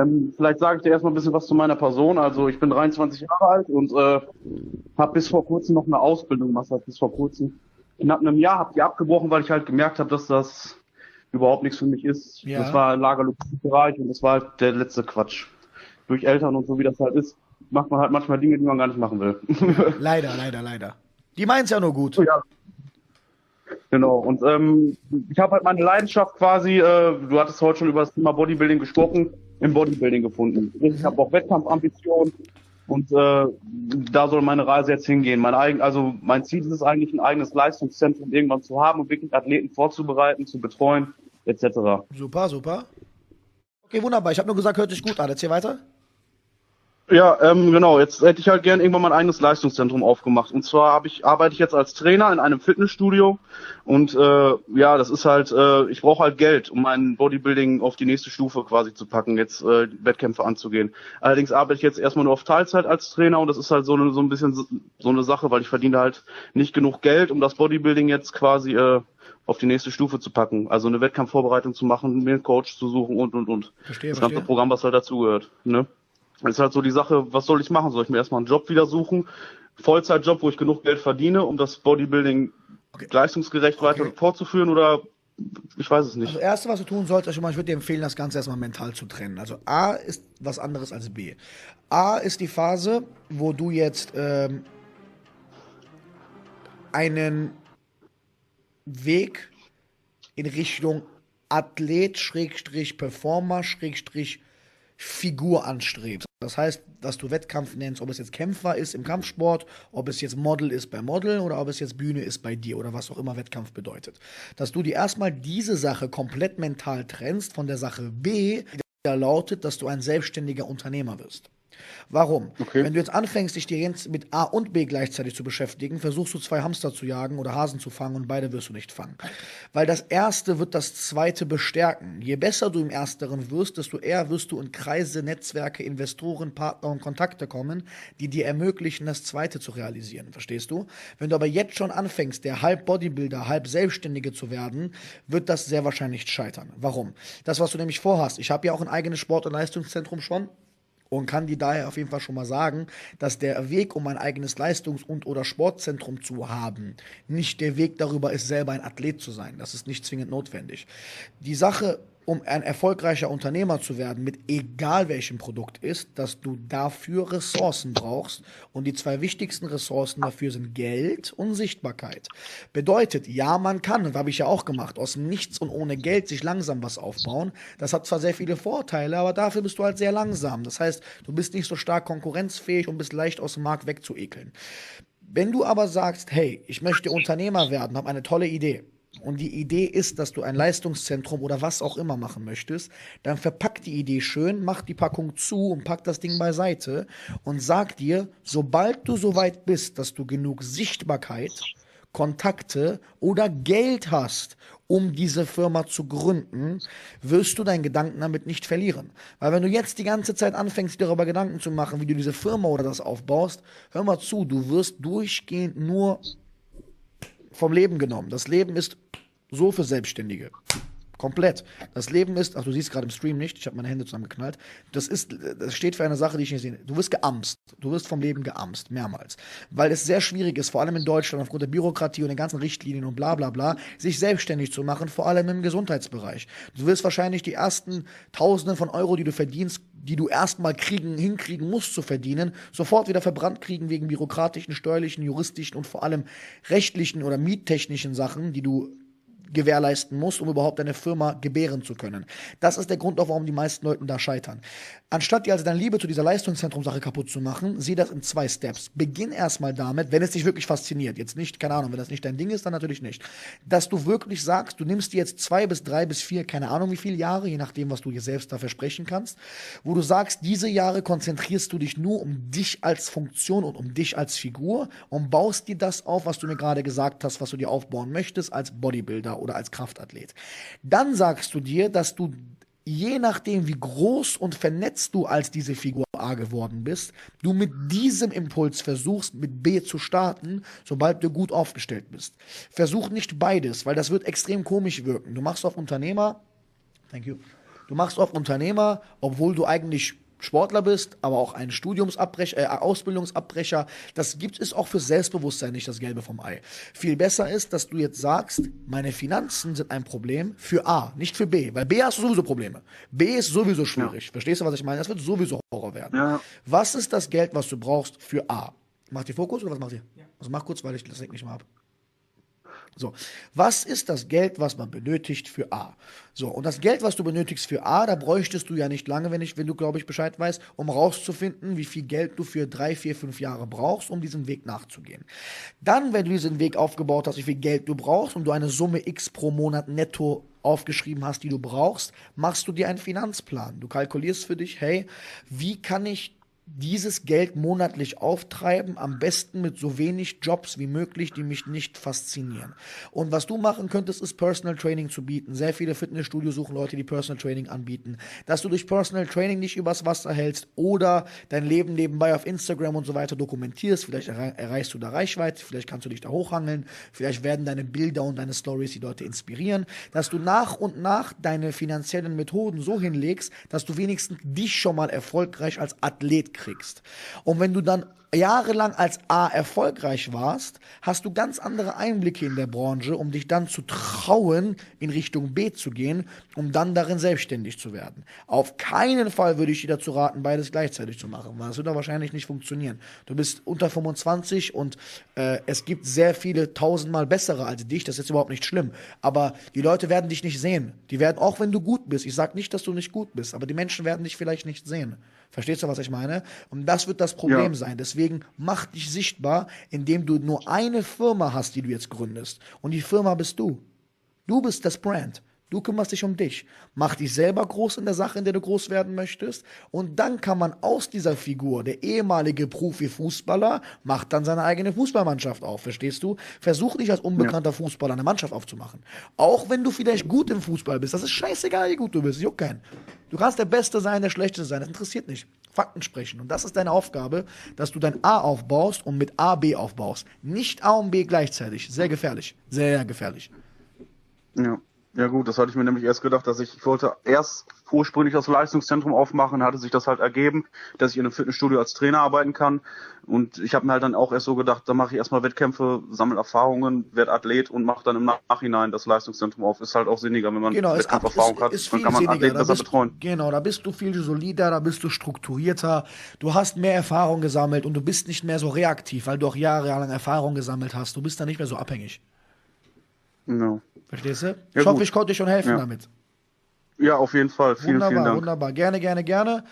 ähm, vielleicht sage ich dir erstmal ein bisschen was zu meiner Person. Also ich bin 23 Jahre alt und äh, habe bis vor kurzem noch eine Ausbildung gemacht, bis vor kurzem. Knapp einem Jahr habe die abgebrochen, weil ich halt gemerkt habe, dass das überhaupt nichts für mich ist. Ja. Das war Lagerlogistikbereich und das war halt der letzte Quatsch. Durch Eltern und so wie das halt ist, macht man halt manchmal Dinge, die man gar nicht machen will. leider, leider, leider. Die meinen es ja nur gut. Ja. Genau, und ähm, ich habe halt meine Leidenschaft quasi, äh, du hattest heute schon über das Thema Bodybuilding gesprochen, im Bodybuilding gefunden. Ich habe auch Wettkampfambitionen und äh, da soll meine Reise jetzt hingehen. Mein eigen, also mein Ziel ist es eigentlich, ein eigenes Leistungszentrum irgendwann zu haben und wirklich Athleten vorzubereiten, zu betreuen, etc. Super, super. Okay, wunderbar. Ich habe nur gesagt, hört sich gut an. Erzähl weiter. Ja, ähm, genau. Jetzt hätte ich halt gern irgendwann mein eigenes Leistungszentrum aufgemacht. Und zwar habe ich arbeite ich jetzt als Trainer in einem Fitnessstudio und äh, ja, das ist halt, äh, ich brauche halt Geld, um mein Bodybuilding auf die nächste Stufe quasi zu packen, jetzt äh, Wettkämpfe anzugehen. Allerdings arbeite ich jetzt erstmal nur auf Teilzeit als Trainer und das ist halt so, eine, so ein bisschen so eine Sache, weil ich verdiene halt nicht genug Geld, um das Bodybuilding jetzt quasi äh, auf die nächste Stufe zu packen. Also eine Wettkampfvorbereitung zu machen, mir einen Coach zu suchen und und und. Verstehe, das ganze verstehe. Programm, was halt dazugehört. Ne? Ist halt so die Sache, was soll ich machen? Soll ich mir erstmal einen Job wieder suchen? Vollzeitjob, wo ich genug Geld verdiene, um das Bodybuilding okay. leistungsgerecht okay. weiter fortzuführen oder ich weiß es nicht. Also das erste, was du tun solltest, ich würde dir empfehlen, das Ganze erstmal mental zu trennen. Also A ist was anderes als B. A ist die Phase, wo du jetzt ähm, einen Weg in Richtung Athlet, Schrägstrich, Performer, Schrägstrich, Figur anstrebst. Das heißt, dass du Wettkampf nennst, ob es jetzt Kämpfer ist im Kampfsport, ob es jetzt Model ist bei Model oder ob es jetzt Bühne ist bei dir oder was auch immer Wettkampf bedeutet. Dass du dir erstmal diese Sache komplett mental trennst von der Sache B, die lautet, dass du ein selbstständiger Unternehmer wirst. Warum? Okay. Wenn du jetzt anfängst, dich dir jetzt mit A und B gleichzeitig zu beschäftigen, versuchst du zwei Hamster zu jagen oder Hasen zu fangen und beide wirst du nicht fangen. Weil das erste wird das zweite bestärken. Je besser du im ersteren wirst, desto eher wirst du in Kreise, Netzwerke, Investoren, Partner und Kontakte kommen, die dir ermöglichen, das zweite zu realisieren. Verstehst du? Wenn du aber jetzt schon anfängst, der halb Bodybuilder, halb Selbstständige zu werden, wird das sehr wahrscheinlich scheitern. Warum? Das, was du nämlich vorhast. Ich habe ja auch ein eigenes Sport- und Leistungszentrum schon und kann die daher auf jeden Fall schon mal sagen, dass der Weg, um ein eigenes Leistungs- und oder Sportzentrum zu haben, nicht der Weg darüber ist, selber ein Athlet zu sein. Das ist nicht zwingend notwendig. Die Sache um ein erfolgreicher Unternehmer zu werden, mit egal welchem Produkt ist, dass du dafür Ressourcen brauchst. Und die zwei wichtigsten Ressourcen dafür sind Geld und Sichtbarkeit. Bedeutet, ja, man kann, das habe ich ja auch gemacht, aus nichts und ohne Geld sich langsam was aufbauen. Das hat zwar sehr viele Vorteile, aber dafür bist du halt sehr langsam. Das heißt, du bist nicht so stark konkurrenzfähig und bist leicht aus dem Markt wegzuekeln. Wenn du aber sagst, hey, ich möchte Unternehmer werden, habe eine tolle Idee, und die Idee ist, dass du ein Leistungszentrum oder was auch immer machen möchtest, dann verpack die Idee schön, mach die Packung zu und pack das Ding beiseite und sag dir, sobald du so weit bist, dass du genug Sichtbarkeit, Kontakte oder Geld hast, um diese Firma zu gründen, wirst du deinen Gedanken damit nicht verlieren. Weil wenn du jetzt die ganze Zeit anfängst, dir darüber Gedanken zu machen, wie du diese Firma oder das aufbaust, hör mal zu, du wirst durchgehend nur vom Leben genommen. Das Leben ist so für Selbstständige. Komplett. Das Leben ist, ach du siehst gerade im Stream nicht, ich habe meine Hände zusammengeknallt. Das ist, das steht für eine Sache, die ich nicht sehe. Du wirst geamst. Du wirst vom Leben geamst, mehrmals. Weil es sehr schwierig ist, vor allem in Deutschland, aufgrund der Bürokratie und den ganzen Richtlinien und bla bla bla, sich selbstständig zu machen, vor allem im Gesundheitsbereich. Du wirst wahrscheinlich die ersten Tausenden von Euro, die du verdienst, die du erstmal kriegen, hinkriegen musst zu verdienen, sofort wieder verbrannt kriegen wegen bürokratischen, steuerlichen, juristischen und vor allem rechtlichen oder miettechnischen Sachen, die du gewährleisten musst, um überhaupt deine Firma gebären zu können. Das ist der Grund auch, warum die meisten Leute da scheitern. Anstatt dir also deine Liebe zu dieser Leistungszentrum-Sache kaputt zu machen, sieh das in zwei Steps. Beginn erstmal damit, wenn es dich wirklich fasziniert. Jetzt nicht, keine Ahnung, wenn das nicht dein Ding ist, dann natürlich nicht. Dass du wirklich sagst, du nimmst dir jetzt zwei bis drei bis vier, keine Ahnung wie viele Jahre, je nachdem, was du dir selbst da versprechen kannst, wo du sagst, diese Jahre konzentrierst du dich nur um dich als Funktion und um dich als Figur und baust dir das auf, was du mir gerade gesagt hast, was du dir aufbauen möchtest als Bodybuilder oder als Kraftathlet. Dann sagst du dir, dass du je nachdem, wie groß und vernetzt du als diese Figur A geworden bist, du mit diesem Impuls versuchst, mit B zu starten, sobald du gut aufgestellt bist. Versuch nicht beides, weil das wird extrem komisch wirken. Du machst auf Unternehmer, thank you, Du machst oft Unternehmer, obwohl du eigentlich Sportler bist, aber auch ein Studiumsabbrecher, äh, Ausbildungsabbrecher. Das gibt es auch für Selbstbewusstsein nicht das Gelbe vom Ei. Viel besser ist, dass du jetzt sagst, meine Finanzen sind ein Problem für A, nicht für B, weil B hast du sowieso Probleme. B ist sowieso schwierig. Ja. Verstehst du, was ich meine? Das wird sowieso Horror werden. Ja. Was ist das Geld, was du brauchst für A? Macht ihr Fokus oder was macht ihr? Ja. Also mach kurz, weil ich das nicht mal ab. So, was ist das Geld, was man benötigt für A? So, und das Geld, was du benötigst für A, da bräuchtest du ja nicht lange, wenn, ich, wenn du, glaube ich, Bescheid weißt, um rauszufinden, wie viel Geld du für drei, vier, fünf Jahre brauchst, um diesem Weg nachzugehen. Dann, wenn du diesen Weg aufgebaut hast, wie viel Geld du brauchst und du eine Summe X pro Monat netto aufgeschrieben hast, die du brauchst, machst du dir einen Finanzplan. Du kalkulierst für dich, hey, wie kann ich dieses Geld monatlich auftreiben, am besten mit so wenig Jobs wie möglich, die mich nicht faszinieren. Und was du machen könntest, ist Personal Training zu bieten. Sehr viele Fitnessstudios suchen Leute, die Personal Training anbieten. Dass du durch Personal Training nicht übers Wasser hältst oder dein Leben nebenbei auf Instagram und so weiter dokumentierst. Vielleicht erreichst du da Reichweite, vielleicht kannst du dich da hochhangeln, vielleicht werden deine Bilder und deine Stories die Leute inspirieren. Dass du nach und nach deine finanziellen Methoden so hinlegst, dass du wenigstens dich schon mal erfolgreich als Athlet kriegst. Und wenn du dann jahrelang als A erfolgreich warst, hast du ganz andere Einblicke in der Branche, um dich dann zu trauen, in Richtung B zu gehen, um dann darin selbstständig zu werden. Auf keinen Fall würde ich dir dazu raten, beides gleichzeitig zu machen, weil das wird da wahrscheinlich nicht funktionieren. Du bist unter 25 und äh, es gibt sehr viele tausendmal bessere als dich, das ist jetzt überhaupt nicht schlimm, aber die Leute werden dich nicht sehen. Die werden, auch wenn du gut bist, ich sage nicht, dass du nicht gut bist, aber die Menschen werden dich vielleicht nicht sehen. Verstehst du, was ich meine? Und das wird das Problem ja. sein. Deswegen mach dich sichtbar, indem du nur eine Firma hast, die du jetzt gründest. Und die Firma bist du. Du bist das Brand. Du kümmerst dich um dich. Mach dich selber groß in der Sache, in der du groß werden möchtest. Und dann kann man aus dieser Figur, der ehemalige Profi-Fußballer, macht dann seine eigene Fußballmannschaft auf. Verstehst du? Versuch nicht als unbekannter ja. Fußballer eine Mannschaft aufzumachen. Auch wenn du vielleicht gut im Fußball bist. Das ist scheißegal, wie gut du bist. Juckt keinen. Du kannst der Beste sein, der Schlechteste sein. Das interessiert nicht. Fakten sprechen. Und das ist deine Aufgabe, dass du dein A aufbaust und mit A B aufbaust. Nicht A und B gleichzeitig. Sehr gefährlich. Sehr gefährlich. Ja. Ja gut, das hatte ich mir nämlich erst gedacht, dass ich, ich wollte erst ursprünglich das Leistungszentrum aufmachen, hatte sich das halt ergeben, dass ich in einem Fitnessstudio als Trainer arbeiten kann. Und ich habe mir halt dann auch erst so gedacht, da mache ich erstmal Wettkämpfe, sammle Erfahrungen, werde Athlet und mache dann im Nachhinein das Leistungszentrum auf. Ist halt auch sinniger, wenn man genau, Wettkampferfahrung hat, dann kann man Athleten besser bist, betreuen. Genau, da bist du viel solider, da bist du strukturierter, du hast mehr Erfahrung gesammelt und du bist nicht mehr so reaktiv, weil du auch jahrelang Erfahrung gesammelt hast. Du bist da nicht mehr so abhängig. No. Verstehst du? Ja, ich hoffe, ich konnte dir schon helfen ja. damit. Ja, auf jeden Fall. Vielen, wunderbar, vielen Dank. Wunderbar, gerne, gerne, gerne.